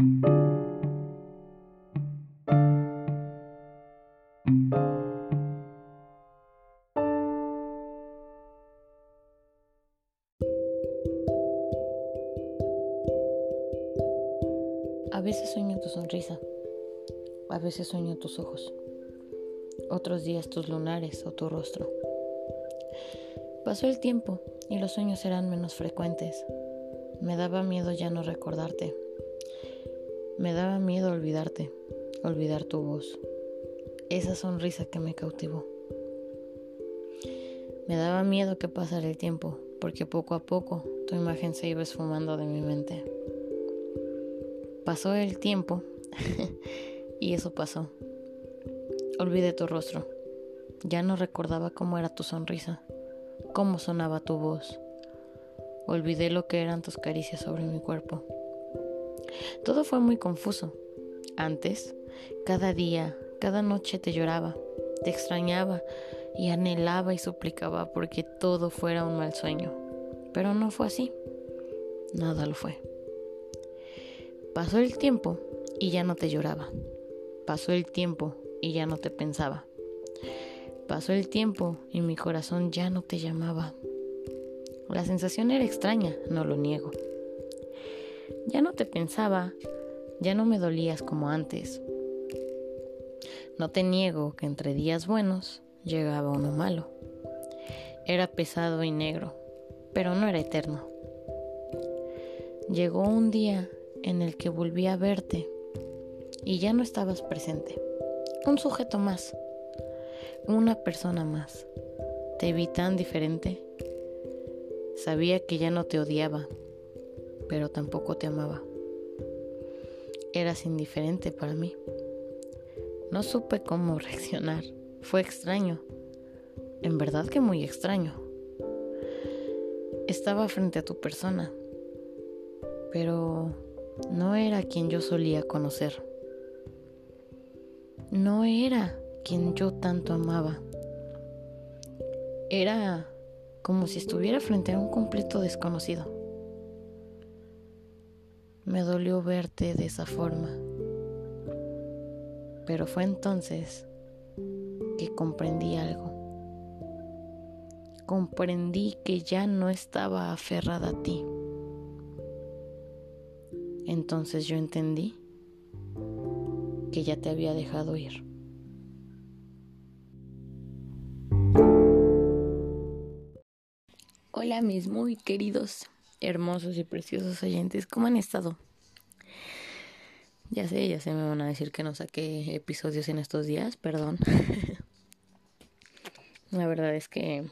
A veces sueño tu sonrisa, a veces sueño tus ojos, otros días tus lunares o tu rostro. Pasó el tiempo y los sueños eran menos frecuentes. Me daba miedo ya no recordarte. Me daba miedo olvidarte, olvidar tu voz, esa sonrisa que me cautivó. Me daba miedo que pasara el tiempo, porque poco a poco tu imagen se iba esfumando de mi mente. Pasó el tiempo y eso pasó. Olvidé tu rostro. Ya no recordaba cómo era tu sonrisa, cómo sonaba tu voz. Olvidé lo que eran tus caricias sobre mi cuerpo. Todo fue muy confuso. Antes, cada día, cada noche te lloraba, te extrañaba y anhelaba y suplicaba porque todo fuera un mal sueño. Pero no fue así. Nada lo fue. Pasó el tiempo y ya no te lloraba. Pasó el tiempo y ya no te pensaba. Pasó el tiempo y mi corazón ya no te llamaba. La sensación era extraña, no lo niego. Ya no te pensaba, ya no me dolías como antes. No te niego que entre días buenos llegaba uno malo. Era pesado y negro, pero no era eterno. Llegó un día en el que volví a verte y ya no estabas presente. Un sujeto más, una persona más. Te vi tan diferente. Sabía que ya no te odiaba, pero tampoco te amaba. Eras indiferente para mí. No supe cómo reaccionar. Fue extraño. En verdad que muy extraño. Estaba frente a tu persona, pero no era quien yo solía conocer. No era quien yo tanto amaba. Era como si estuviera frente a un completo desconocido. Me dolió verte de esa forma. Pero fue entonces que comprendí algo. Comprendí que ya no estaba aferrada a ti. Entonces yo entendí que ya te había dejado ir. Hola mis muy queridos, hermosos y preciosos oyentes, ¿cómo han estado? Ya sé, ya sé, me van a decir que no saqué episodios en estos días, perdón. La verdad es que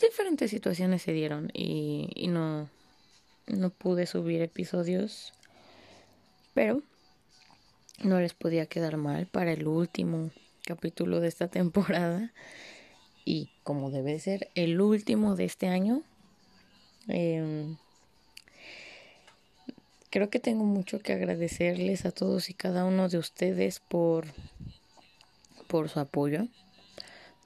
diferentes situaciones se dieron y, y no, no pude subir episodios, pero no les podía quedar mal para el último capítulo de esta temporada y como debe ser el último de este año. Em, creo que tengo mucho que agradecerles a todos y cada uno de ustedes por, por su apoyo.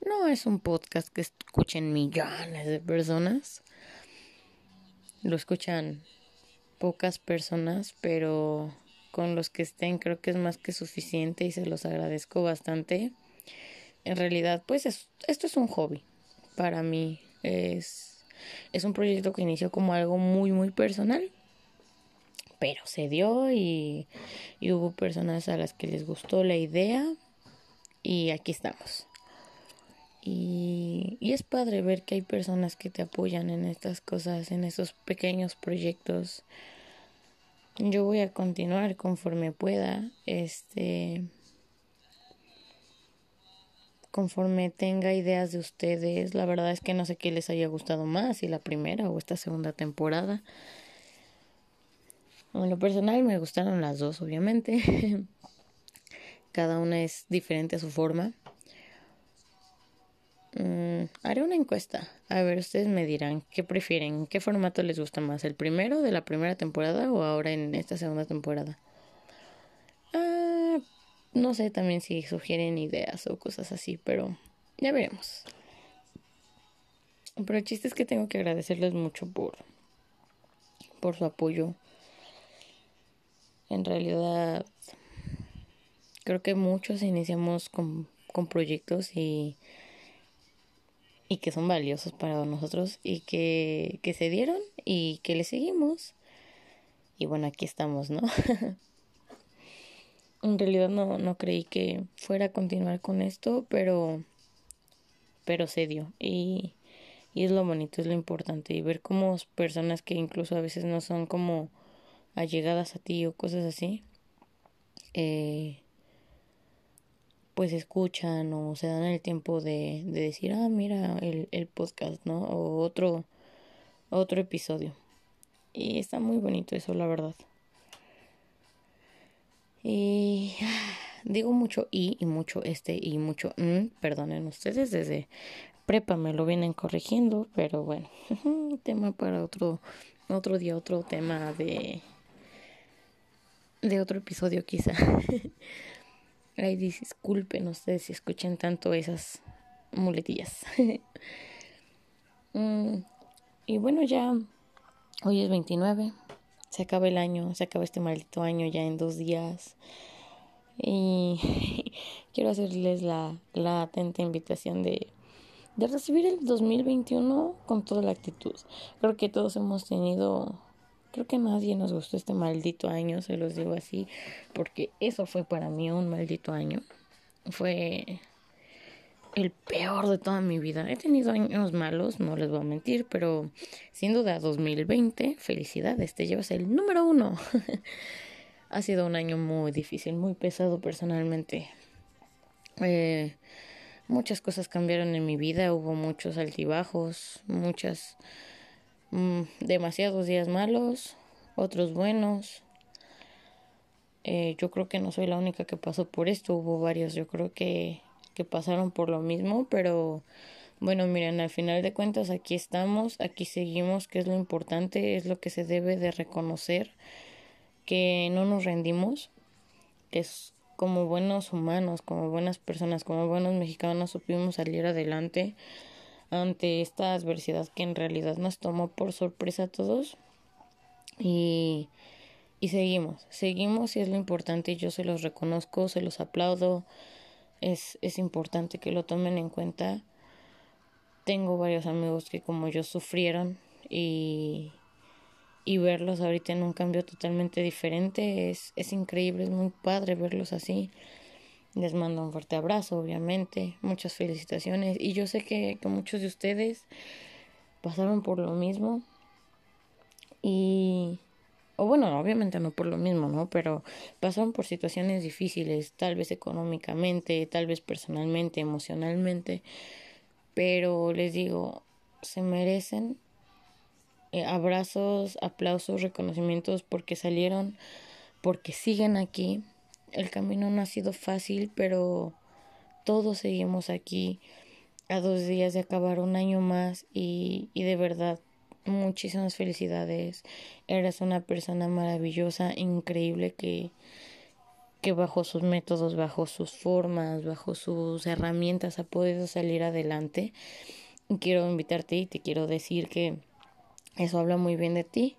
No es un podcast que escuchen millones de personas, lo escuchan pocas personas, pero con los que estén creo que es más que suficiente y se los agradezco bastante. En realidad, pues esto es un hobby. Para mí es, es un proyecto que inició como algo muy, muy personal. Pero se dio y, y hubo personas a las que les gustó la idea y aquí estamos. Y, es padre ver que hay personas que te apoyan en estas cosas, en esos pequeños proyectos. Yo voy a continuar conforme pueda, este conforme tenga ideas de ustedes. La verdad es que no sé qué les haya gustado más, si la primera o esta segunda temporada. En lo personal me gustaron las dos, obviamente. Cada una es diferente a su forma. Mm, haré una encuesta. A ver, ustedes me dirán qué prefieren, qué formato les gusta más, el primero de la primera temporada o ahora en esta segunda temporada. No sé también si sugieren ideas o cosas así, pero ya veremos. Pero el chiste es que tengo que agradecerles mucho por, por su apoyo. En realidad, creo que muchos iniciamos con, con proyectos y, y que son valiosos para nosotros y que, que se dieron y que le seguimos. Y bueno, aquí estamos, ¿no? en realidad no, no creí que fuera a continuar con esto, pero, pero se dio. Y, y es lo bonito, es lo importante. Y ver cómo personas que incluso a veces no son como allegadas a ti o cosas así, eh, pues escuchan o se dan el tiempo de, de decir, ah, mira el, el podcast, ¿no? O otro, otro episodio. Y está muy bonito eso, la verdad. Y digo mucho y y mucho este y mucho mm, perdonen ustedes desde prepa me lo vienen corrigiendo, pero bueno, tema para otro otro día, otro tema de de otro episodio quizá. Ay, disculpen ustedes si escuchen tanto esas muletillas. mm, y bueno, ya hoy es 29 se acaba el año, se acaba este maldito año ya en dos días. Y quiero hacerles la, la atenta invitación de, de recibir el 2021 con toda la actitud. Creo que todos hemos tenido, creo que nadie nos gustó este maldito año, se los digo así, porque eso fue para mí un maldito año. Fue el peor de toda mi vida. He tenido años malos, no les voy a mentir, pero sin duda 2020, felicidades, te llevas el número uno. ha sido un año muy difícil, muy pesado personalmente. Eh, muchas cosas cambiaron en mi vida, hubo muchos altibajos, muchas, mm, demasiados días malos, otros buenos. Eh, yo creo que no soy la única que pasó por esto, hubo varios, yo creo que que pasaron por lo mismo, pero bueno, miren, al final de cuentas aquí estamos, aquí seguimos, que es lo importante, es lo que se debe de reconocer, que no nos rendimos, que es como buenos humanos, como buenas personas, como buenos mexicanos supimos salir adelante ante esta adversidad que en realidad nos tomó por sorpresa a todos. Y, y seguimos, seguimos y es lo importante, yo se los reconozco, se los aplaudo, es, es importante que lo tomen en cuenta. Tengo varios amigos que como yo sufrieron y, y verlos ahorita en un cambio totalmente diferente es, es increíble, es muy padre verlos así. Les mando un fuerte abrazo, obviamente, muchas felicitaciones y yo sé que, que muchos de ustedes pasaron por lo mismo y o bueno, obviamente no por lo mismo, ¿no? Pero pasaron por situaciones difíciles, tal vez económicamente, tal vez personalmente, emocionalmente, pero les digo, se merecen eh, abrazos, aplausos, reconocimientos porque salieron, porque siguen aquí. El camino no ha sido fácil, pero todos seguimos aquí a dos días de acabar un año más y, y de verdad muchísimas felicidades. Eres una persona maravillosa, increíble que que bajo sus métodos, bajo sus formas, bajo sus herramientas ha podido salir adelante. Quiero invitarte y te quiero decir que eso habla muy bien de ti,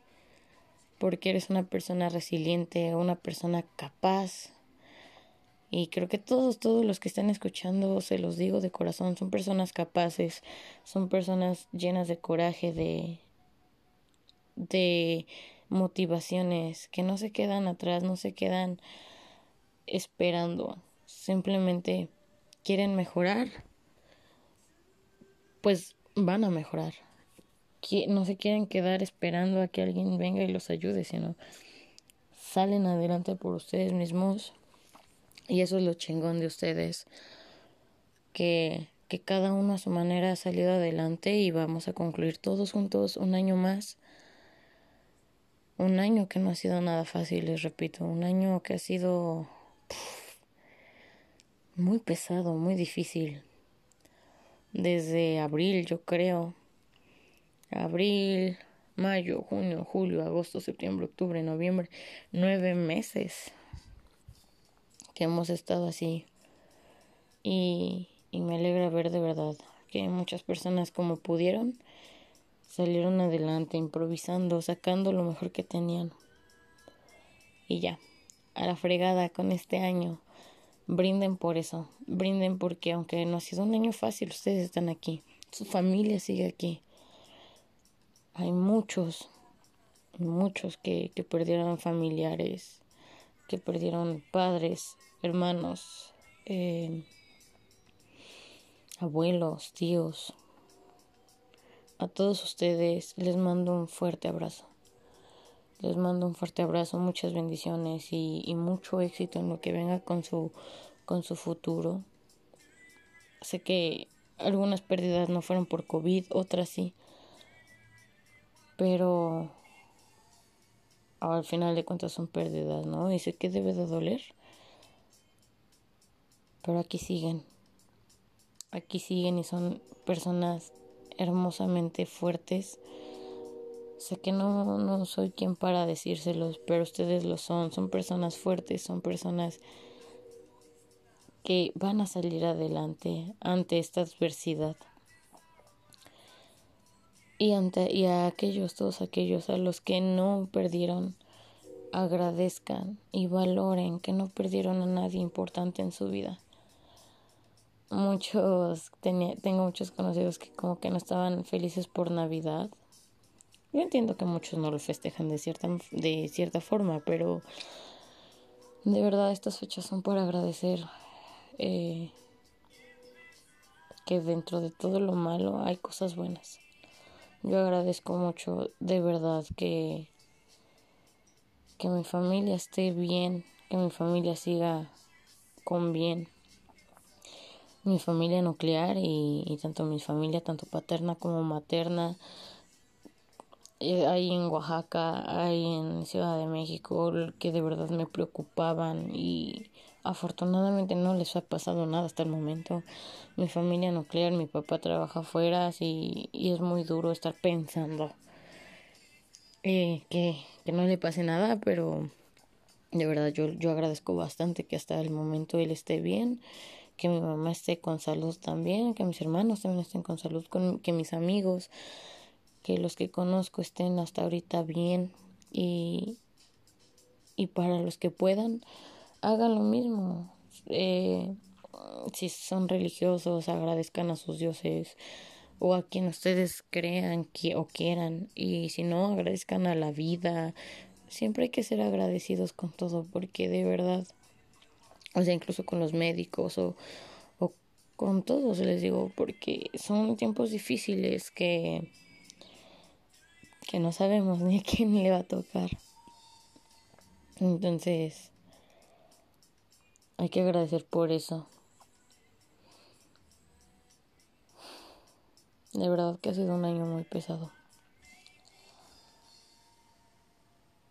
porque eres una persona resiliente, una persona capaz. Y creo que todos, todos los que están escuchando, se los digo de corazón, son personas capaces, son personas llenas de coraje, de, de motivaciones que no se quedan atrás, no se quedan esperando, simplemente quieren mejorar, pues van a mejorar. No se quieren quedar esperando a que alguien venga y los ayude, sino salen adelante por ustedes mismos. Y eso es lo chingón de ustedes, que, que cada uno a su manera ha salido adelante y vamos a concluir todos juntos un año más un año que no ha sido nada fácil, les repito, un año que ha sido muy pesado, muy difícil. Desde abril, yo creo. Abril, mayo, junio, julio, agosto, septiembre, octubre, noviembre, nueve meses que hemos estado así. Y, y me alegra ver de verdad que muchas personas como pudieron salieron adelante improvisando, sacando lo mejor que tenían. Y ya, a la fregada con este año. Brinden por eso, brinden porque aunque no ha sido un año fácil, ustedes están aquí, su familia sigue aquí. Hay muchos, muchos que, que perdieron familiares, que perdieron padres, hermanos, eh, abuelos, tíos. A todos ustedes les mando un fuerte abrazo. Les mando un fuerte abrazo, muchas bendiciones y, y mucho éxito en lo que venga con su, con su futuro. Sé que algunas pérdidas no fueron por COVID, otras sí. Pero al final de cuentas son pérdidas, ¿no? Y sé que debe de doler. Pero aquí siguen. Aquí siguen y son personas hermosamente fuertes. Sé que no, no soy quien para decírselos, pero ustedes lo son. Son personas fuertes, son personas que van a salir adelante ante esta adversidad. Y, ante, y a aquellos, todos aquellos a los que no perdieron, agradezcan y valoren que no perdieron a nadie importante en su vida. Muchos, tengo muchos conocidos que como que no estaban felices por Navidad. Yo entiendo que muchos no lo festejan de cierta, de cierta forma, pero de verdad estas fechas son para agradecer eh, que dentro de todo lo malo hay cosas buenas. Yo agradezco mucho de verdad que, que mi familia esté bien, que mi familia siga con bien. Mi familia nuclear y, tanto mi familia, tanto paterna como materna, eh, hay en Oaxaca, hay en Ciudad de México, que de verdad me preocupaban y afortunadamente no les ha pasado nada hasta el momento. Mi familia nuclear, mi papá trabaja afuera y, y es muy duro estar pensando eh, que, que no le pase nada, pero de verdad yo, yo agradezco bastante que hasta el momento él esté bien, que mi mamá esté con salud también, que mis hermanos también estén con salud, con, que mis amigos, que los que conozco estén hasta ahorita bien y, y para los que puedan hagan lo mismo. Eh, si son religiosos, agradezcan a sus dioses o a quien ustedes crean que, o quieran. Y si no, agradezcan a la vida. Siempre hay que ser agradecidos con todo porque de verdad, o sea, incluso con los médicos o, o con todos les digo, porque son tiempos difíciles que, que no sabemos ni a quién le va a tocar. Entonces, hay que agradecer por eso. De verdad que ha sido un año muy pesado.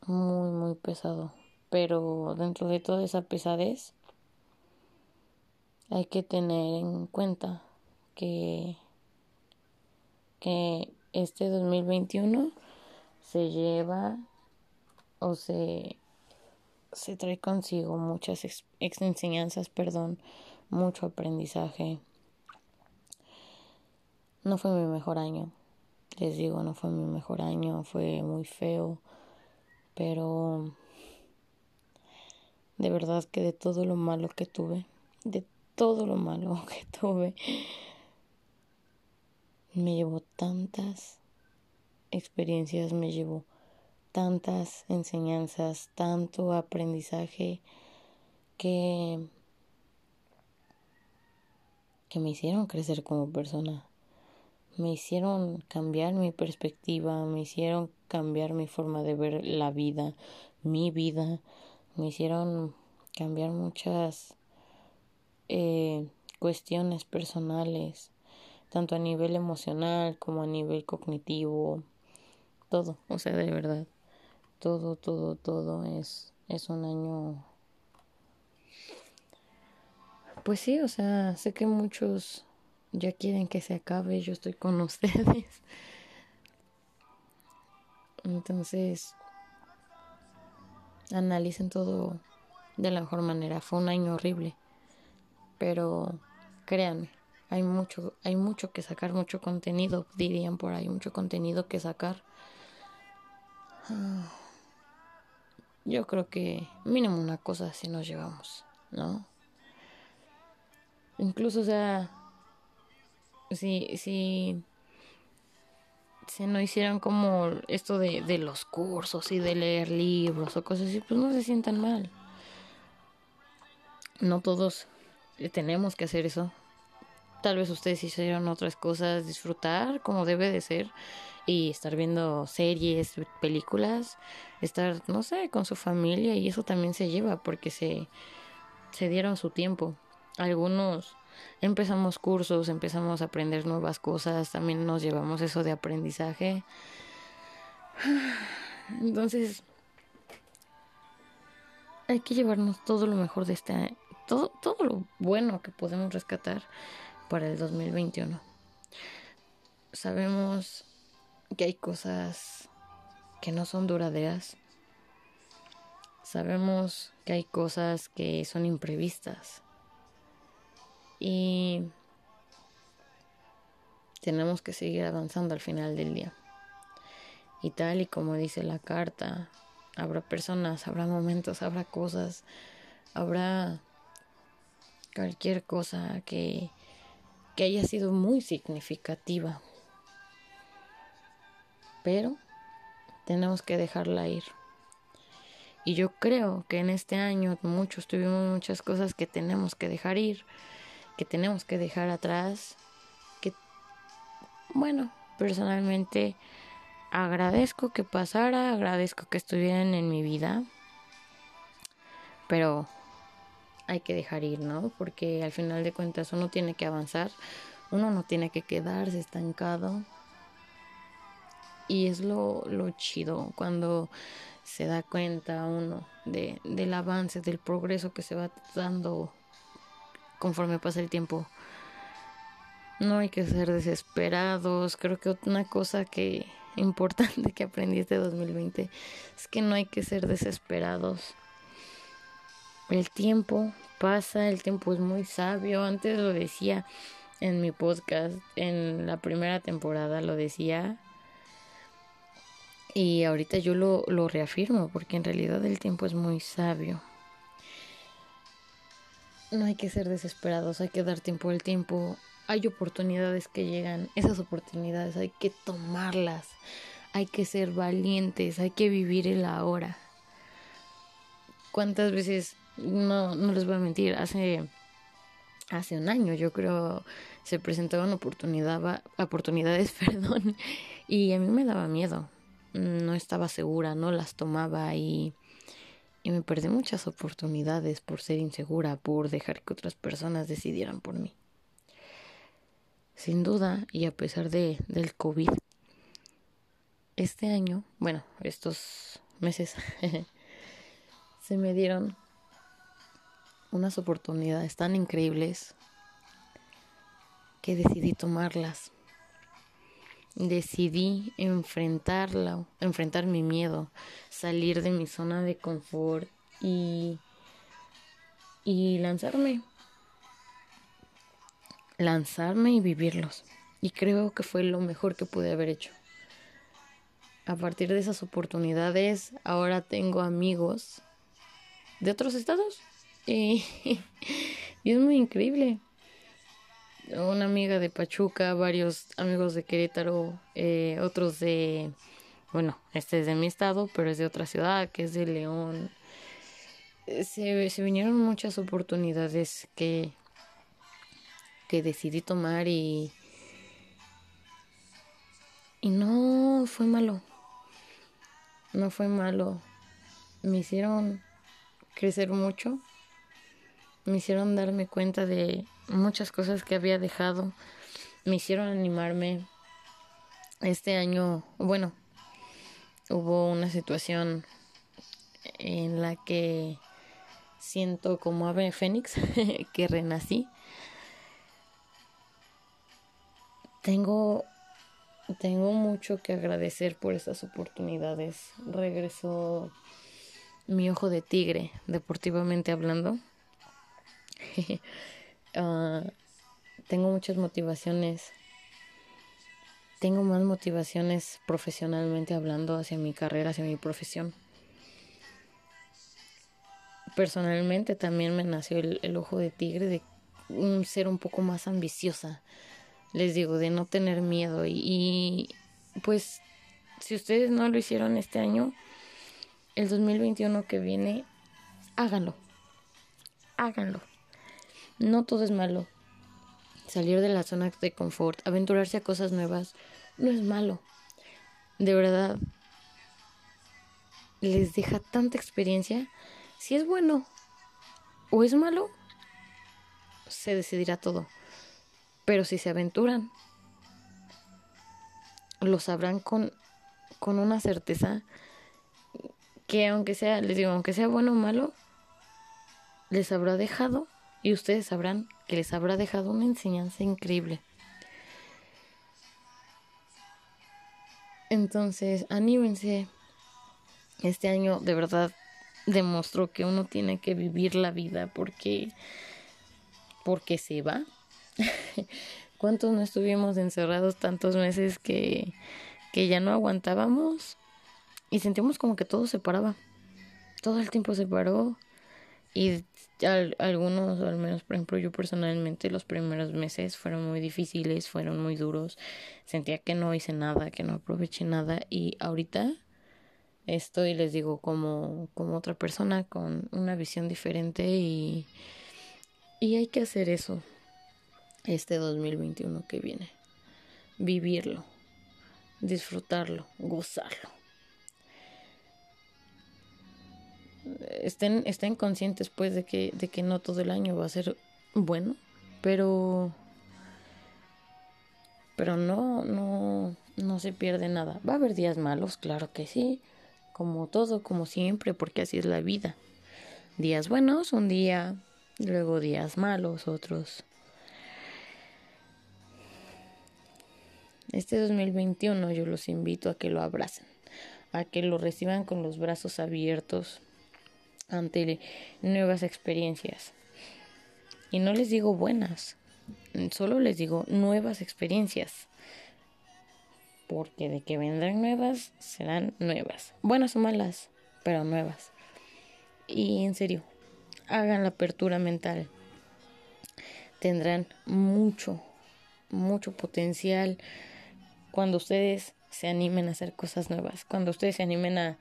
Muy, muy pesado. Pero dentro de toda esa pesadez hay que tener en cuenta que, que este 2021 se lleva o se se trae consigo muchas ex, enseñanzas, perdón, mucho aprendizaje. No fue mi mejor año, les digo, no fue mi mejor año, fue muy feo, pero de verdad que de todo lo malo que tuve, de todo lo malo que tuve, me llevó tantas experiencias, me llevó tantas enseñanzas, tanto aprendizaje que, que me hicieron crecer como persona, me hicieron cambiar mi perspectiva, me hicieron cambiar mi forma de ver la vida, mi vida, me hicieron cambiar muchas eh, cuestiones personales, tanto a nivel emocional como a nivel cognitivo, todo, o sea, de verdad todo, todo, todo es, es un año... Pues sí, o sea, sé que muchos ya quieren que se acabe, yo estoy con ustedes. Entonces, analicen todo de la mejor manera. Fue un año horrible, pero créanme, hay mucho, hay mucho que sacar, mucho contenido, dirían por ahí, mucho contenido que sacar. Ah. yo creo que mínimo una cosa si nos llevamos, ¿no? Incluso, o sea, si, si se no hicieran como esto de, de los cursos y de leer libros o cosas así, pues no se sientan mal. No todos tenemos que hacer eso. Tal vez ustedes hicieron otras cosas, disfrutar como debe de ser y estar viendo series, películas, estar, no sé, con su familia y eso también se lleva porque se, se dieron su tiempo. Algunos empezamos cursos, empezamos a aprender nuevas cosas, también nos llevamos eso de aprendizaje. Entonces, hay que llevarnos todo lo mejor de este todo, todo lo bueno que podemos rescatar para el 2021. Sabemos que hay cosas que no son duraderas. Sabemos que hay cosas que son imprevistas. Y tenemos que seguir avanzando al final del día. Y tal y como dice la carta, habrá personas, habrá momentos, habrá cosas, habrá cualquier cosa que, que haya sido muy significativa. Pero tenemos que dejarla ir. Y yo creo que en este año muchos tuvimos muchas cosas que tenemos que dejar ir, que tenemos que dejar atrás, que, bueno, personalmente agradezco que pasara, agradezco que estuvieran en mi vida, pero hay que dejar ir, ¿no? Porque al final de cuentas uno tiene que avanzar, uno no tiene que quedarse estancado. Y es lo, lo chido cuando se da cuenta uno de, del avance, del progreso que se va dando conforme pasa el tiempo. No hay que ser desesperados. Creo que una cosa que importante que aprendí este 2020 es que no hay que ser desesperados el tiempo pasa, el tiempo es muy sabio. Antes lo decía en mi podcast, en la primera temporada lo decía. Y ahorita yo lo, lo reafirmo porque en realidad el tiempo es muy sabio. No hay que ser desesperados, hay que dar tiempo al tiempo. Hay oportunidades que llegan, esas oportunidades hay que tomarlas, hay que ser valientes, hay que vivir el ahora. ¿Cuántas veces no, no les voy a mentir, hace, hace un año yo creo se presentaban oportunidad, oportunidades, perdón, y a mí me daba miedo, no estaba segura, no las tomaba y, y me perdí muchas oportunidades por ser insegura, por dejar que otras personas decidieran por mí. Sin duda, y a pesar de, del COVID, este año, bueno, estos meses, se me dieron unas oportunidades tan increíbles que decidí tomarlas. Decidí enfrentarla, enfrentar mi miedo, salir de mi zona de confort y, y lanzarme. Lanzarme y vivirlos. Y creo que fue lo mejor que pude haber hecho. A partir de esas oportunidades, ahora tengo amigos de otros estados y, es muy increíble. Una amiga de Pachuca, varios amigos de Querétaro, eh, otros de, bueno, este es de mi estado, pero es de otra ciudad, que es de León. Se, se vinieron muchas oportunidades que, que decidí tomar y, y no fue malo. No fue malo. Me hicieron crecer mucho me hicieron darme cuenta de muchas cosas que había dejado, me hicieron animarme. Este año, bueno, hubo una situación en la que siento como ave fénix que renací. Tengo tengo mucho que agradecer por estas oportunidades. Regresó mi ojo de tigre, deportivamente hablando. Ah, tengo muchas motivaciones. Tengo más motivaciones profesionalmente hablando hacia mi carrera, hacia mi profesión. personalmente también me nació el, ojo de tigre de un ser un poco más ambiciosa. Les digo, de no tener miedo. y pues si ustedes no lo hicieron este año, el 2021 que viene, háganlo. Háganlo. No todo es malo. Salir de la zona de confort, aventurarse a cosas nuevas, no es malo. De verdad, les deja tanta experiencia. Si es bueno o es malo, se decidirá todo. Pero si se aventuran, lo sabrán con con una certeza que aunque sea, les digo, aunque sea bueno o malo, les habrá dejado y ustedes sabrán que les habrá dejado una enseñanza increíble. Entonces, anímense. Este año de verdad demostró que uno tiene que vivir la vida porque porque se va. ¿Cuántos no estuvimos encerrados tantos meses que que ya no aguantábamos y sentimos como que todo se paraba. Todo el tiempo se paró y algunos, al menos por ejemplo yo personalmente, los primeros meses fueron muy difíciles, fueron muy duros. Sentía que no hice nada, que no aproveché nada y ahorita estoy, les digo, como, como otra persona con una visión diferente y, y hay que hacer eso este 2021 que viene. Vivirlo disfrutarlo, gozarlo. Estén, estén conscientes pues de que, de que no todo el año va a ser bueno, pero pero no, no, no se pierde nada. Va a haber días malos, claro que sí, como todo, como siempre, porque así es la vida. Días buenos, un día, luego días malos, otros. Este 2021 yo los invito a que lo abracen, a que lo reciban con los brazos abiertos ante nuevas experiencias. Y no les digo buenas, solo les digo nuevas experiencias. Porque de que vendrán nuevas, serán nuevas. Buenas o malas, pero nuevas. Y en serio, hagan la apertura mental. Tendrán mucho, mucho potencial cuando ustedes se animen a hacer cosas nuevas, cuando ustedes se animen a,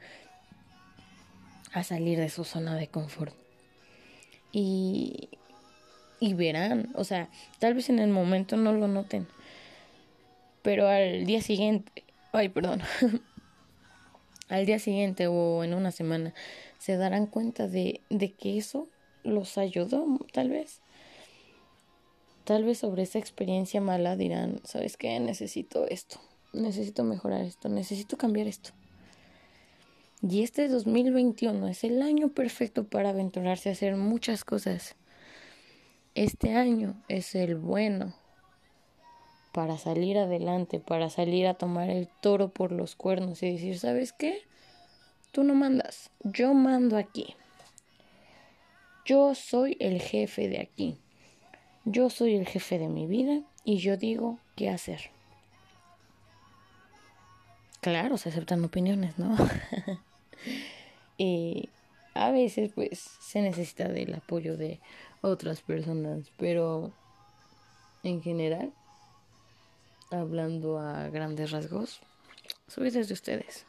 a salir de su zona de confort. Y, y verán, o sea, tal vez en el momento no lo noten, pero al día siguiente, ay, perdón, al día siguiente o en una semana, se darán cuenta de, de que eso los ayudó, tal vez. Tal vez sobre esa experiencia mala dirán, ¿sabes qué? Necesito esto, necesito mejorar esto, necesito cambiar esto. Y este 2021 es el año perfecto para aventurarse a hacer muchas cosas. Este año es el bueno para salir adelante, para salir a tomar el toro por los cuernos y decir, ¿sabes qué? Tú no mandas, yo mando aquí. Yo soy el jefe de aquí. Yo soy el jefe de mi vida y yo digo qué hacer. Claro, se aceptan opiniones, ¿no? y a veces pues se necesita del apoyo de otras personas, pero en general, hablando a grandes rasgos, soy desde ustedes.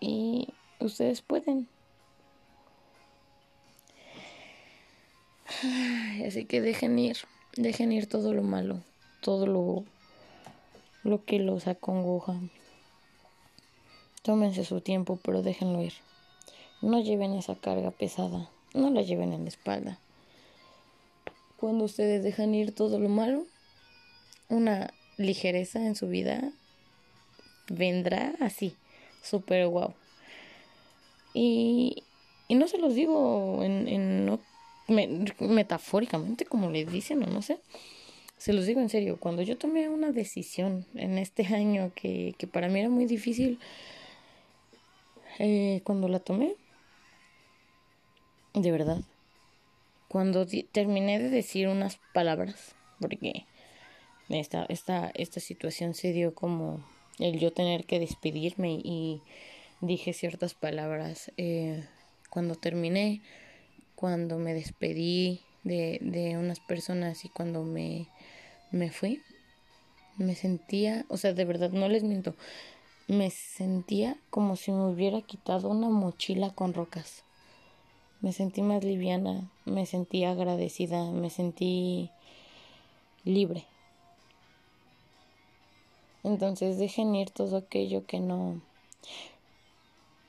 Y ustedes pueden. Así que dejen ir, dejen ir todo lo malo, todo lo, lo que los acongoja. Tómense su tiempo, pero déjenlo ir. No lleven esa carga pesada, no la lleven en la espalda. Cuando ustedes dejan ir todo lo malo, una ligereza en su vida vendrá así, súper guau. Y, y no se los digo en, en metafóricamente, como les dicen, o no sé. Se los digo en serio, cuando yo tomé una decisión en este año que, que para mí era muy difícil, eh, cuando la tomé, de verdad, cuando terminé de decir unas palabras, porque esta, esta, esta situación se dio como el yo tener que despedirme y dije ciertas palabras. Eh, cuando terminé, cuando me despedí de, de unas personas y cuando me, me fui, me sentía, o sea, de verdad, no les miento, me sentía como si me hubiera quitado una mochila con rocas. Me sentí más liviana, me sentí agradecida, me sentí libre. Entonces dejen ir todo aquello que no...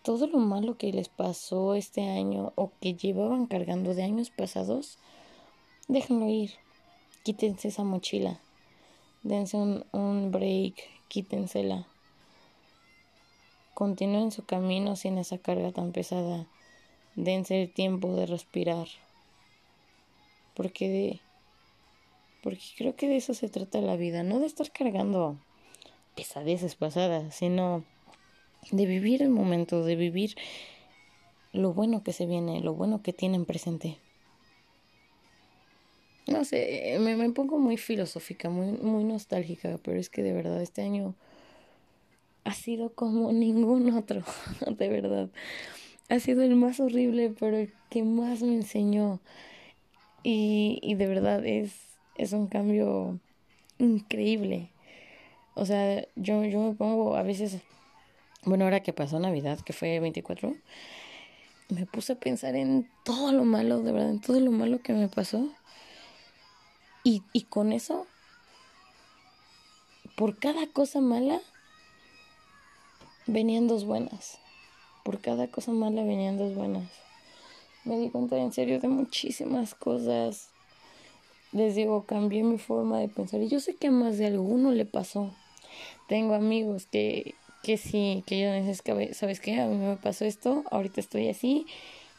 Todo lo malo que les pasó este año o que llevaban cargando de años pasados, déjenlo ir. Quítense esa mochila. Dense un, un break, quítensela. Continúen su camino sin esa carga tan pesada. Dense el tiempo de respirar. Porque de, porque creo que de eso se trata la vida, no de estar cargando pesadeces pasadas, sino de vivir el momento, de vivir lo bueno que se viene, lo bueno que tienen presente. No sé, me, me pongo muy filosófica, muy, muy nostálgica, pero es que de verdad este año ha sido como ningún otro, de verdad. Ha sido el más horrible, pero el que más me enseñó. Y, y de verdad es, es un cambio increíble. O sea, yo, yo me pongo a veces, bueno, ahora que pasó Navidad, que fue 24, me puse a pensar en todo lo malo, de verdad, en todo lo malo que me pasó. Y, y con eso, por cada cosa mala, venían dos buenas. Por cada cosa mala venían dos buenas. Me di cuenta en serio de muchísimas cosas. Les digo, cambié mi forma de pensar. Y yo sé que a más de alguno le pasó. Tengo amigos que, que sí, que yo les ¿sabes qué? A mí me pasó esto, ahorita estoy así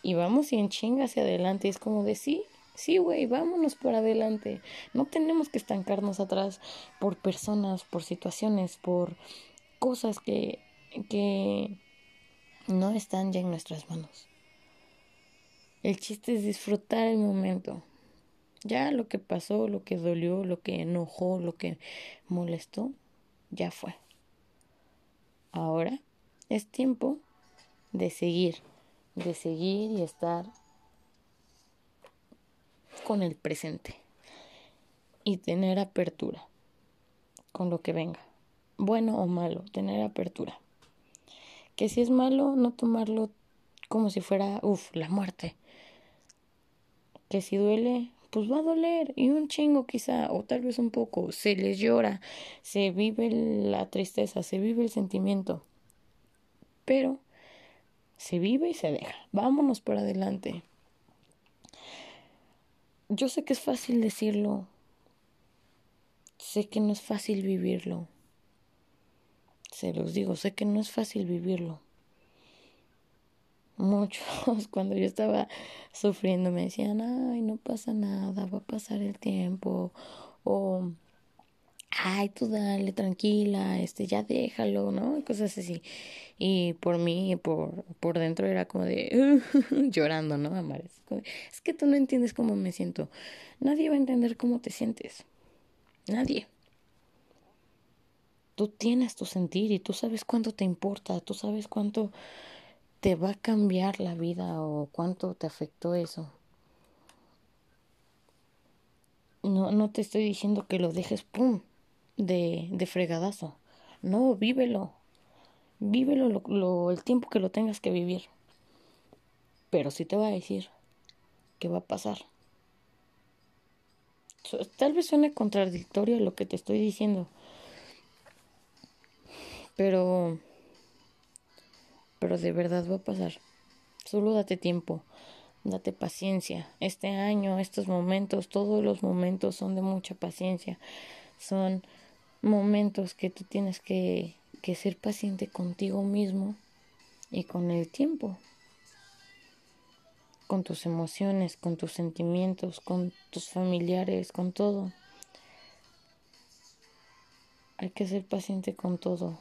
y vamos y en chinga hacia adelante. Es como de sí, sí, güey, vámonos para adelante. No tenemos que estancarnos atrás por personas, por situaciones, por cosas que, que no están ya en nuestras manos. El chiste es disfrutar el momento. Ya lo que pasó, lo que dolió, lo que enojó, lo que molestó, ya fue. Ahora es tiempo de seguir, de seguir y estar con el presente y tener apertura con lo que venga, bueno o malo, tener apertura. Que si es malo, no tomarlo como si fuera, uff, la muerte. Que si duele, pues va a doler y un chingo quizá, o tal vez un poco, se les llora, se vive la tristeza, se vive el sentimiento, pero se vive y se deja. Vámonos por adelante. Yo sé que es fácil decirlo, sé que no es fácil vivirlo, se los digo, sé que no es fácil vivirlo. Muchos cuando yo estaba sufriendo me decían, ay, no pasa nada, va a pasar el tiempo, o, ay, tú dale, tranquila, este, ya déjalo, ¿no? cosas así. Y por mí, por, por dentro era como de, llorando, ¿no? Amar, es que tú no entiendes cómo me siento. Nadie va a entender cómo te sientes. Nadie. Tú tienes tu sentir y tú sabes cuánto te importa, tú sabes cuánto te va a cambiar la vida o cuánto te afectó eso. No, no te estoy diciendo que lo dejes pum de, de fregadazo. No, vívelo. Vívelo lo, lo, el tiempo que lo tengas que vivir. Pero sí te va a decir qué va a pasar. Tal vez suene contradictorio lo que te estoy diciendo. Pero pero de verdad va a pasar. Solo date tiempo, date paciencia. Este año, estos momentos, todos los momentos son de mucha paciencia. Son momentos que tú tienes que, que ser paciente contigo mismo y con el tiempo. Con tus emociones, con tus sentimientos, con tus familiares, con todo. Hay que ser paciente con todo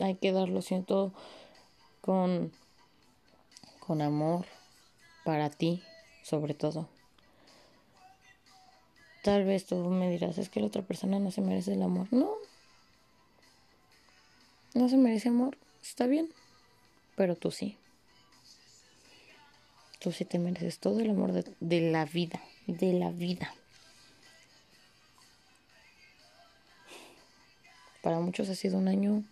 hay que darlo siento con, con amor para ti, sobre todo. Tal vez tú me dirás, es que la otra persona no se merece el amor. No, no se merece amor, está bien, pero tú sí. Tú sí te mereces todo el amor de, de la vida, de la vida. Para muchos ha sido un año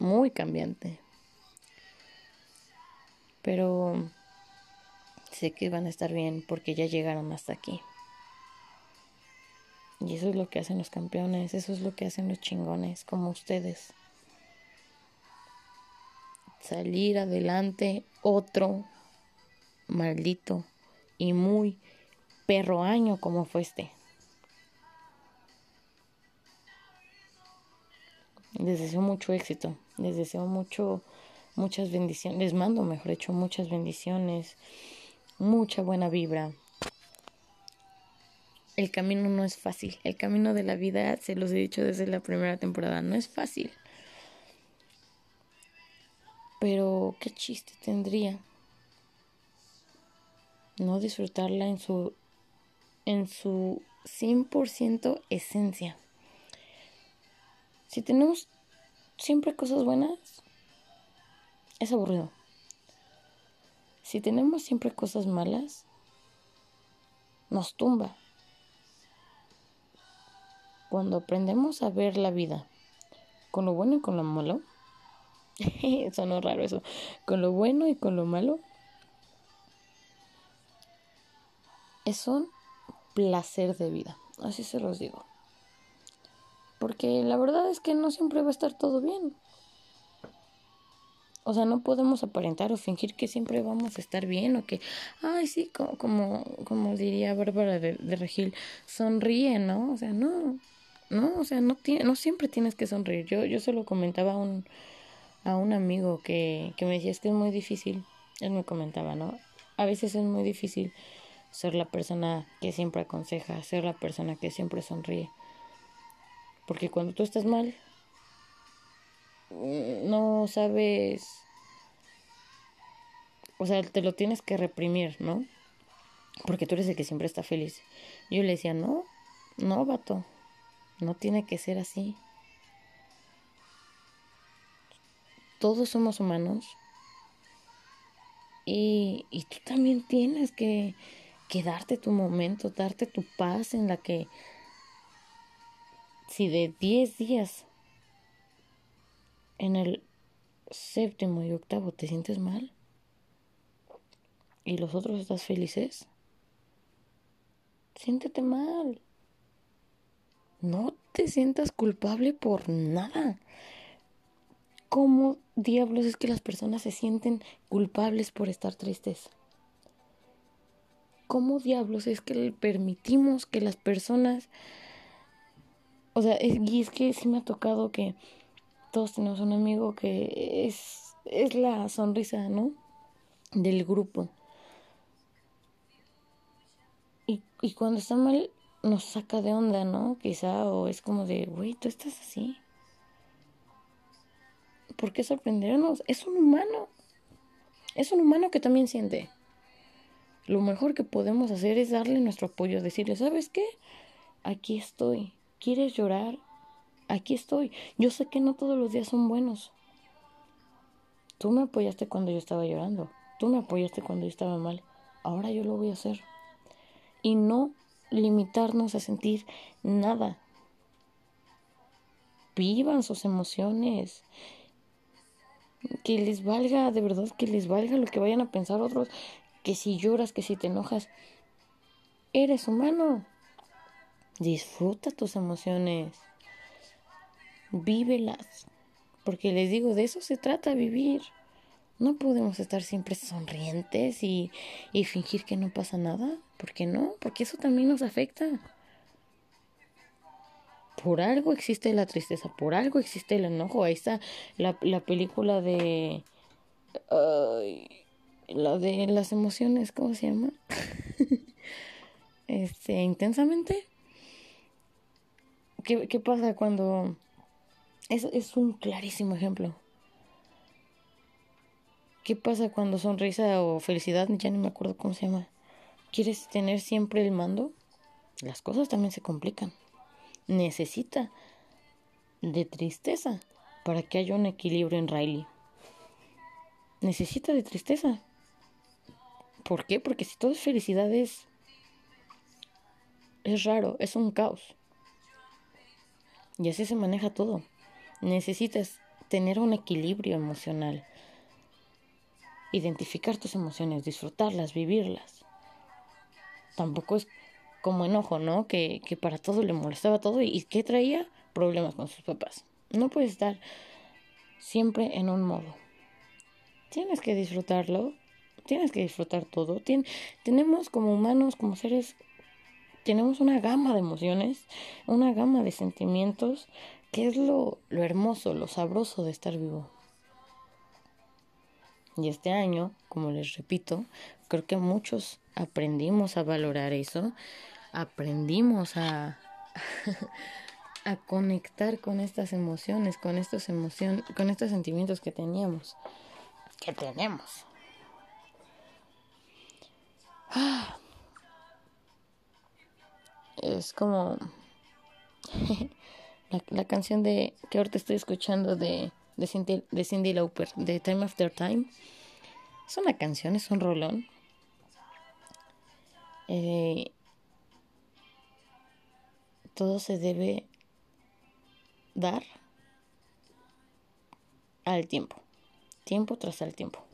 muy cambiante. Pero sé que van a estar bien porque ya llegaron hasta aquí. Y eso es lo que hacen los campeones, eso es lo que hacen los chingones, como ustedes. Salir adelante otro maldito y muy perro año como fue este. Les deseo mucho éxito, les deseo mucho, muchas bendiciones, les mando, mejor dicho, muchas bendiciones, mucha buena vibra. El camino no es fácil, el camino de la vida, se los he dicho desde la primera temporada, no es fácil. Pero qué chiste tendría no disfrutarla en su en su 100% esencia. Si tenemos siempre cosas buenas, es aburrido. Si tenemos siempre cosas malas, nos tumba. Cuando aprendemos a ver la vida con lo bueno y con lo malo, sonó raro eso, con lo bueno y con lo malo, es un placer de vida, así se los digo. Porque la verdad es que no siempre va a estar todo bien. O sea, no podemos aparentar o fingir que siempre vamos a estar bien o que, ay, sí, como, como, diría Bárbara de, Regil, sonríe, ¿no? O sea, no, no, o sea, no, no siempre tienes que sonreír. Yo, yo se lo comentaba a un, a un amigo que, que me decía, es que es muy difícil, él me comentaba, ¿no? A veces es muy difícil ser la persona que siempre aconseja, ser la persona que siempre sonríe. Porque cuando tú estás mal, no sabes, o sea, te lo tienes que reprimir, ¿no? Porque tú eres el que siempre está feliz. Yo le decía, no, no, vato, no tiene que ser así. Todos somos humanos. Y, y tú también tienes que, que darte tu momento, darte tu paz en la que si de 10 días en el séptimo y octavo te sientes mal y los otros estás felices, siéntete mal. No te sientas culpable por nada. ¿Cómo diablos es que las personas se sienten culpables por estar tristes? ¿Cómo diablos es que permitimos que las personas o sea, es, y es que sí me ha tocado que todos tenemos un amigo que es, es la sonrisa, ¿no? Del grupo. Y, y cuando está mal nos saca de onda, ¿no? Quizá, o es como de, güey, tú estás así. ¿Por qué sorprendernos? Es un humano. Es un humano que también siente. Lo mejor que podemos hacer es darle nuestro apoyo, decirle, ¿sabes qué? Aquí estoy. ¿Quieres llorar? Aquí estoy. Yo sé que no todos los días son buenos. Tú me apoyaste cuando yo estaba llorando. Tú me apoyaste cuando yo estaba mal. Ahora yo lo voy a hacer. Y no limitarnos a sentir nada. Vivan sus emociones. Que les valga, de verdad, que les valga lo que vayan a pensar otros. Que si lloras, que si te enojas. Eres humano. Disfruta tus emociones. Vívelas. Porque les digo, de eso se trata vivir. No podemos estar siempre sonrientes y, y fingir que no pasa nada. ¿Por qué no? Porque eso también nos afecta. Por algo existe la tristeza, por algo existe el enojo. Ahí está la, la película de... la de las emociones, ¿cómo se llama? este, intensamente. ¿Qué, pasa cuando... Es, es un clarísimo ejemplo. ¿Qué pasa cuando sonrisa o felicidad, ya ni me acuerdo cómo se llama? ¿Quieres tener siempre el mando? Las cosas también se complican. Necesita de tristeza para que haya un equilibrio en Riley. Necesita de tristeza. ¿Por qué? Porque si todo es felicidad es, es raro, es un caos. Y así se maneja todo. Necesitas tener un equilibrio emocional. Identificar tus emociones, disfrutarlas, vivirlas. Tampoco es como enojo, ¿no? Que, que para todo le molestaba todo y que traía problemas con sus papás. No puedes estar siempre en un modo. Tienes que disfrutarlo, tienes que disfrutar todo. tenemos como humanos, como seres, tenemos una gama de emociones, una gama de sentimientos, que es lo, lo hermoso, lo sabroso de estar vivo. Y este año, como les repito, creo que muchos aprendimos a valorar eso, aprendimos a, a conectar con estas emociones, con estos emociones, con estos sentimientos que teníamos, que tenemos. Es como la, canción de que ahorita estoy escuchando de, de, Cindy, de Cindy Lauper, de Time After Time. Es una canción, es un rolón. Eh, todo se debe dar al tiempo, tiempo tras el tiempo.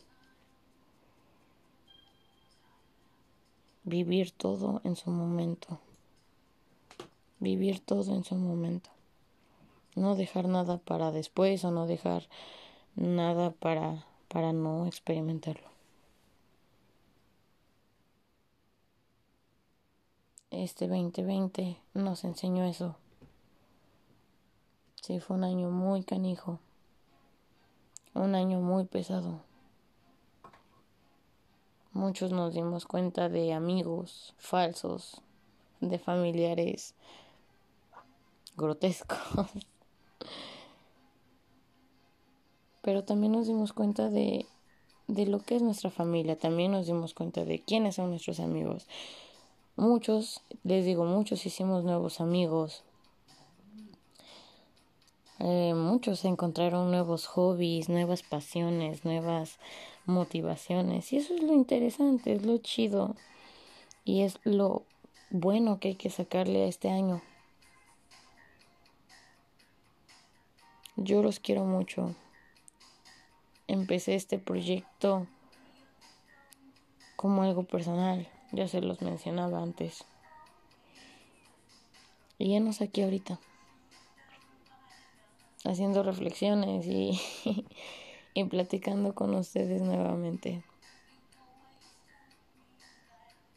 Vivir todo en su momento. Vivir todo en su momento. No dejar nada para después o no dejar nada para, para no experimentarlo. Este 2020 nos enseñó eso. Sí, fue un año muy canijo. Un año muy pesado. Muchos nos dimos cuenta de amigos falsos, de familiares grotescos. Pero también nos dimos cuenta de, de lo que es nuestra familia. También nos dimos cuenta de quiénes son nuestros amigos. Muchos, les digo, muchos hicimos nuevos amigos. Eh, muchos encontraron nuevos hobbies, nuevas pasiones, nuevas motivaciones. Y eso es lo interesante, es lo chido. Y es lo bueno que hay que sacarle a este año. Yo los quiero mucho. Empecé este proyecto como algo personal, ya se los mencionaba antes. Y ya no aquí ahorita haciendo reflexiones y, y platicando con ustedes nuevamente.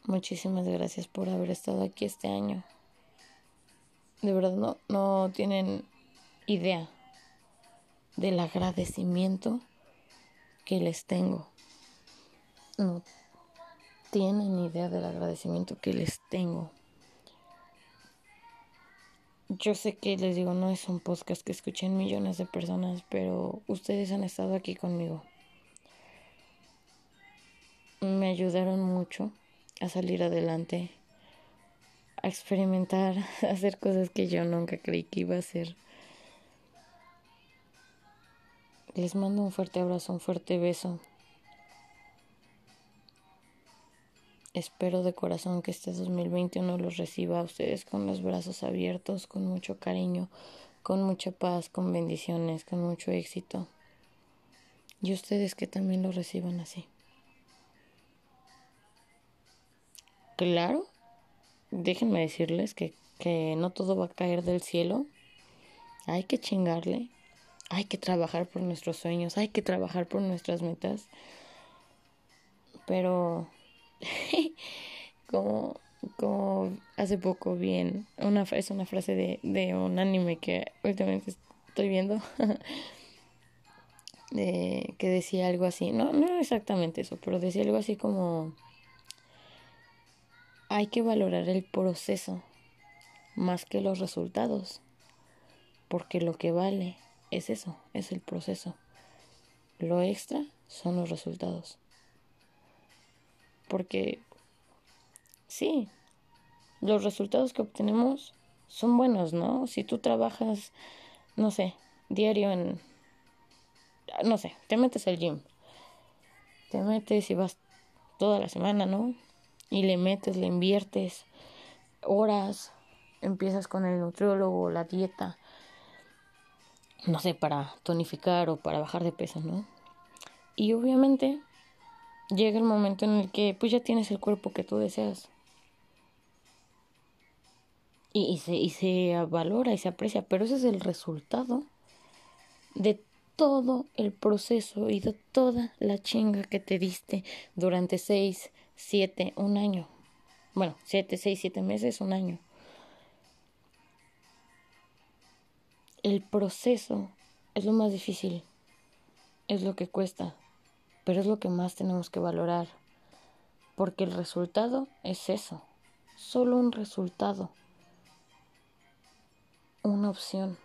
Muchísimas gracias por haber estado aquí este año. De verdad no, no tienen idea del agradecimiento que les tengo. No tienen idea del agradecimiento que les tengo. Yo sé que les digo, no es un podcast que escuchen millones de personas, pero ustedes han estado aquí conmigo. Me ayudaron mucho a salir adelante, a experimentar, a hacer cosas que yo nunca creí que iba a hacer. Les mando un fuerte abrazo, un fuerte beso. Espero de corazón que este 2021 los reciba a ustedes con los brazos abiertos, con mucho cariño, con mucha paz, con bendiciones, con mucho éxito. Y ustedes que también lo reciban así. Claro, déjenme decirles que, que no todo va a caer del cielo. Hay que chingarle, hay que trabajar por nuestros sueños, hay que trabajar por nuestras metas. Pero como, como hace poco bien, una, es una frase de, de un anime que últimamente estoy viendo, de, que decía algo así, no, no exactamente eso, pero decía algo así como, hay que valorar el proceso más que los resultados, porque lo que vale es eso, es el proceso. Lo extra son los resultados. Porque sí, los resultados que obtenemos son buenos, ¿no? Si tú trabajas, no sé, diario en, no sé, te metes al gym. Te metes y vas toda la semana, ¿no? Y le metes, le inviertes horas, empiezas con el nutriólogo, la dieta, no sé, para tonificar o para bajar de peso, ¿no? Y obviamente llega el momento en el que pues ya tienes el cuerpo que tú deseas. Y, se, y se valora y se aprecia, pero ese es el resultado de todo el proceso y de toda la chinga que te diste durante seis, siete, un año. Bueno, siete, seis, siete meses, un año. El proceso es lo más difícil, es lo que cuesta, pero es lo que más tenemos que valorar, porque el resultado es eso, solo un resultado, una opción.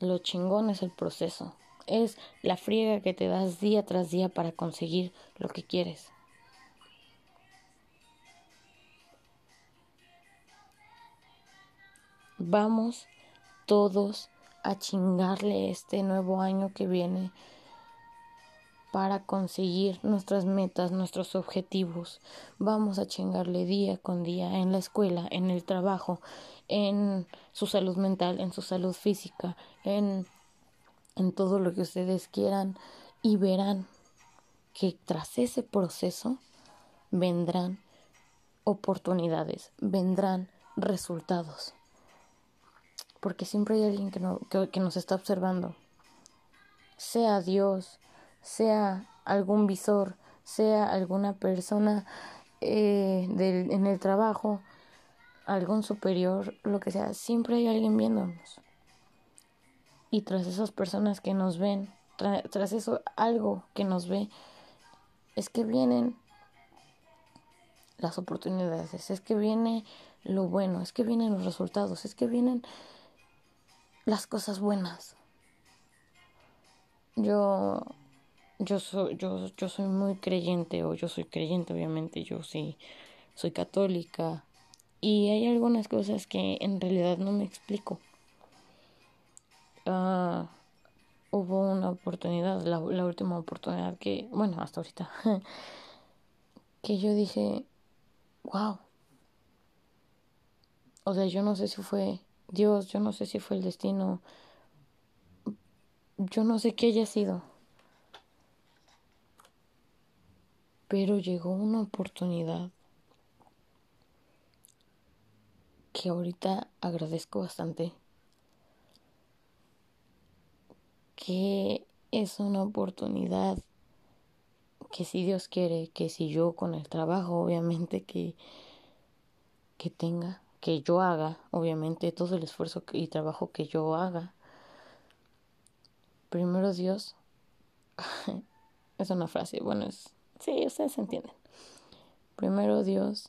Lo chingón es el proceso, es la friega que te das día tras día para conseguir lo que quieres. Vamos todos a chingarle este nuevo año que viene para conseguir nuestras metas, nuestros objetivos. Vamos a chingarle día con día en la escuela, en el trabajo, en su salud mental, en su salud física, en, en todo lo que ustedes quieran y verán que tras ese proceso vendrán oportunidades, vendrán resultados porque siempre hay alguien que, no, que, nos está observando. Sea Dios, sea algún visor, sea alguna persona eh, del, en el trabajo, algún superior, lo que sea, siempre hay alguien viéndonos. Y tras esas personas que nos ven, tras eso algo que nos ve, es que vienen las oportunidades, es que viene lo bueno, es que vienen los resultados, es que vienen las cosas buenas. Yo yo soy yo yo soy muy creyente o yo soy creyente obviamente, yo sí soy católica y hay algunas cosas que en realidad no me explico. Uh, hubo una oportunidad, la, la última oportunidad que, bueno, hasta ahorita, que yo dije, wow. O sea, yo no sé si fue Dios, yo no sé si fue el destino, yo no sé qué haya sido, pero llegó una oportunidad que ahorita agradezco bastante, que es una oportunidad que si Dios quiere, que si yo con el trabajo obviamente que, que tenga, que yo haga, obviamente todo el esfuerzo y trabajo que yo haga, primero Dios, es una frase, bueno, es, sí, ustedes entienden. Primero Dios,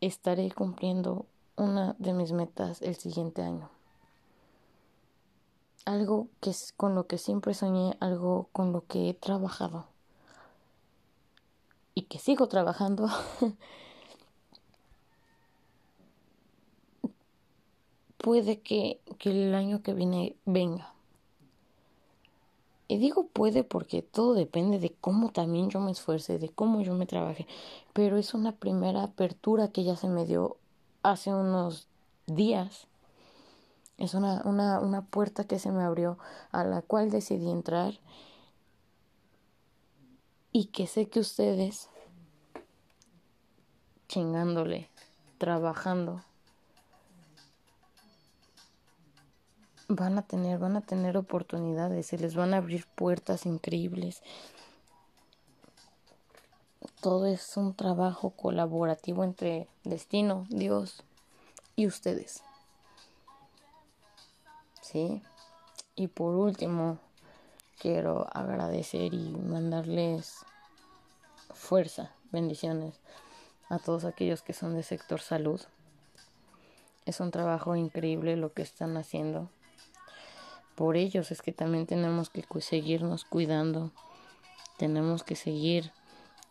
estaré cumpliendo una de mis metas el siguiente año. Algo que es con lo que siempre soñé, algo con lo que he trabajado y que sigo trabajando puede que, que el año que viene venga. Y digo puede porque todo depende de cómo también yo me esfuerce, de cómo yo me trabaje. Pero es una primera apertura que ya se me dio hace unos días. Es una, una, una puerta que se me abrió a la cual decidí entrar. Y que sé que ustedes, chingándole, trabajando, van a tener, van a tener oportunidades, se les van a abrir puertas increíbles. Todo es un trabajo colaborativo entre destino, Dios y ustedes. ¿Sí? Y por último, quiero agradecer y mandarles fuerza, bendiciones a todos aquellos que son de sector salud. Es un trabajo increíble lo que están haciendo por ellos es que también tenemos que seguirnos cuidando, tenemos que seguir.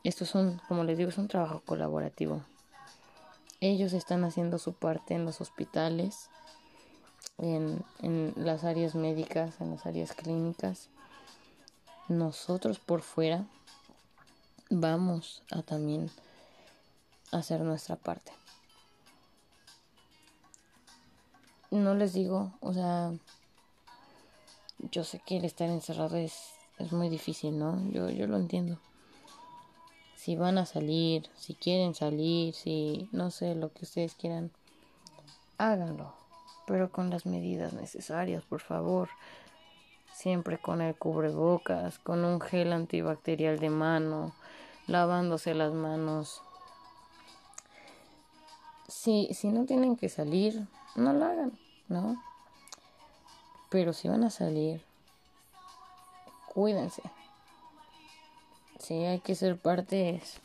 Esto es un, como les digo, es un trabajo colaborativo. Ellos están haciendo su parte en los hospitales, en, en las áreas médicas, en las áreas clínicas, nosotros por fuera vamos a también hacer nuestra parte. No les digo, o sea, yo sé que el estar encerrado es, es muy difícil, ¿no? Yo, yo lo entiendo. Si van a salir, si quieren salir, si no sé, lo que ustedes quieran, háganlo, pero con las medidas necesarias, por favor. Siempre con el cubrebocas, con un gel antibacterial de mano, lavándose las manos. Si, si no tienen que salir, no lo hagan, ¿no? Pero si van a salir, cuídense. Sí, hay que ser partes.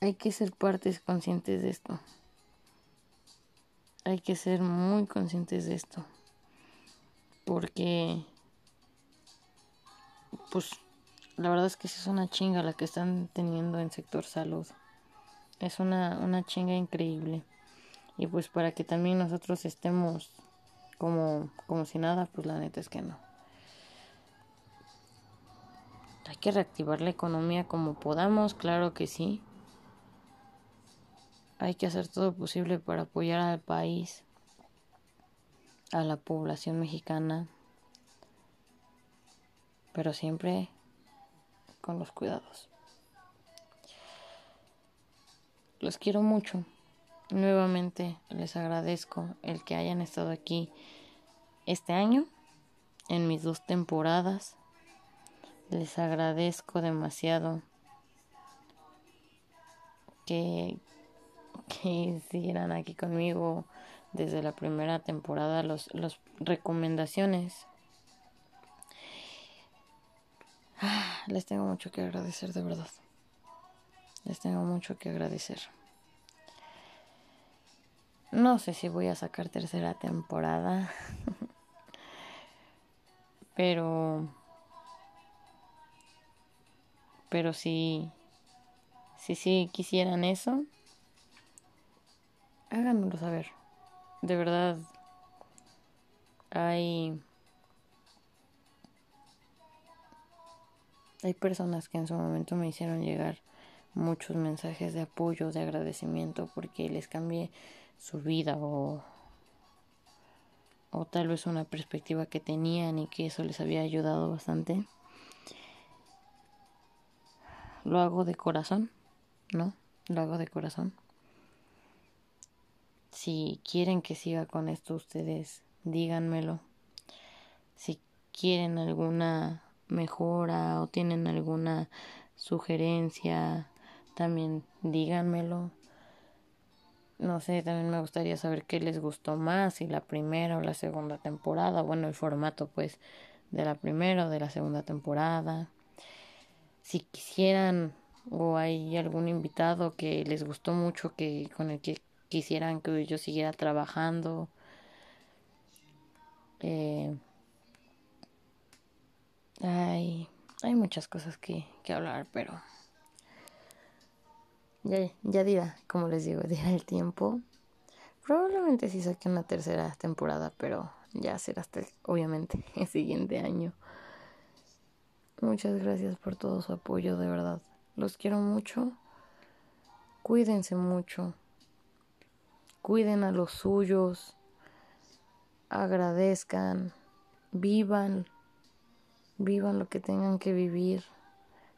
Hay que ser partes conscientes de esto. Hay que ser muy conscientes de esto. Porque, pues, la verdad es que es una chinga la que están teniendo en sector salud. Es una, una chinga increíble. Y pues para que también nosotros estemos como, como si nada, pues la neta es que no. Hay que reactivar la economía como podamos, claro que sí. Hay que hacer todo posible para apoyar al país, a la población mexicana, pero siempre con los cuidados. Los quiero mucho. Nuevamente les agradezco el que hayan estado aquí este año en mis dos temporadas. Les agradezco demasiado que, que aquí conmigo desde la primera temporada los, los recomendaciones Ah, les tengo mucho que agradecer, de verdad. Les tengo mucho que agradecer. No sé si voy a sacar tercera temporada. pero... Pero si... Si sí quisieran eso, háganmelo saber. De verdad, hay Hay personas que en su momento me hicieron llegar muchos mensajes de apoyo, de agradecimiento porque les cambié su vida o, o tal vez una perspectiva que tenían y que eso les había ayudado bastante. Lo hago de corazón, ¿no? Lo hago de corazón. Si quieren que siga con esto ustedes, díganmelo. Si quieren alguna mejora o tienen alguna sugerencia, también díganmelo. No sé, también me gustaría saber qué les gustó más, si la primera o la segunda temporada, bueno, el formato pues de la primera o de la segunda temporada. Si quisieran o hay algún invitado que les gustó mucho que con el que quisieran que yo siguiera trabajando. Eh, hay, hay muchas cosas que, que hablar, pero ya, ya dirá, como les digo, dirá el tiempo. Probablemente sí saque una tercera temporada, pero ya será hasta obviamente el siguiente año. Muchas gracias por todo su apoyo, de verdad. Los quiero mucho. Cuídense mucho. Cuiden a los suyos. Agradezcan. Vivan vivan lo que tengan que vivir,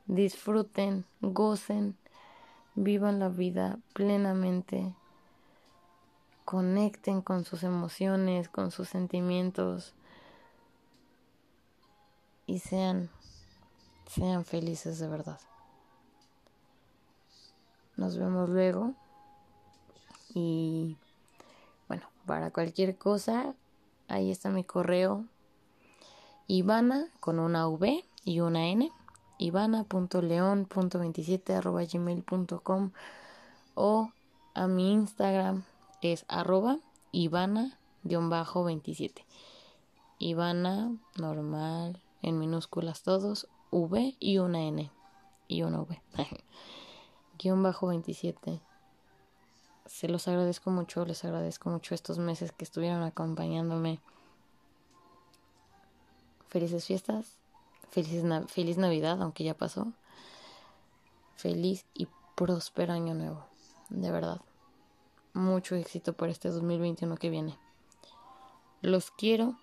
disfruten, gocen, vivan la vida plenamente, conecten con sus emociones, con sus sentimientos y sean, sean felices de verdad. Nos vemos luego y bueno, para cualquier cosa, ahí está mi correo Ivana con una V y una N. Ivana.leon.27 o a mi Instagram es arroba Ivana-27. Ivana normal en minúsculas todos, V y una N y una V. guion bajo 27. se los agradezco mucho, les agradezco mucho estos meses que estuvieron acompañándome. Felices fiestas, felices feliz Navidad, aunque ya pasó. Feliz y próspero año nuevo, de verdad. Mucho éxito por este 2021 que viene. Los quiero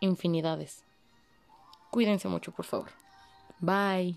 infinidades. Cuídense mucho, por favor. Bye.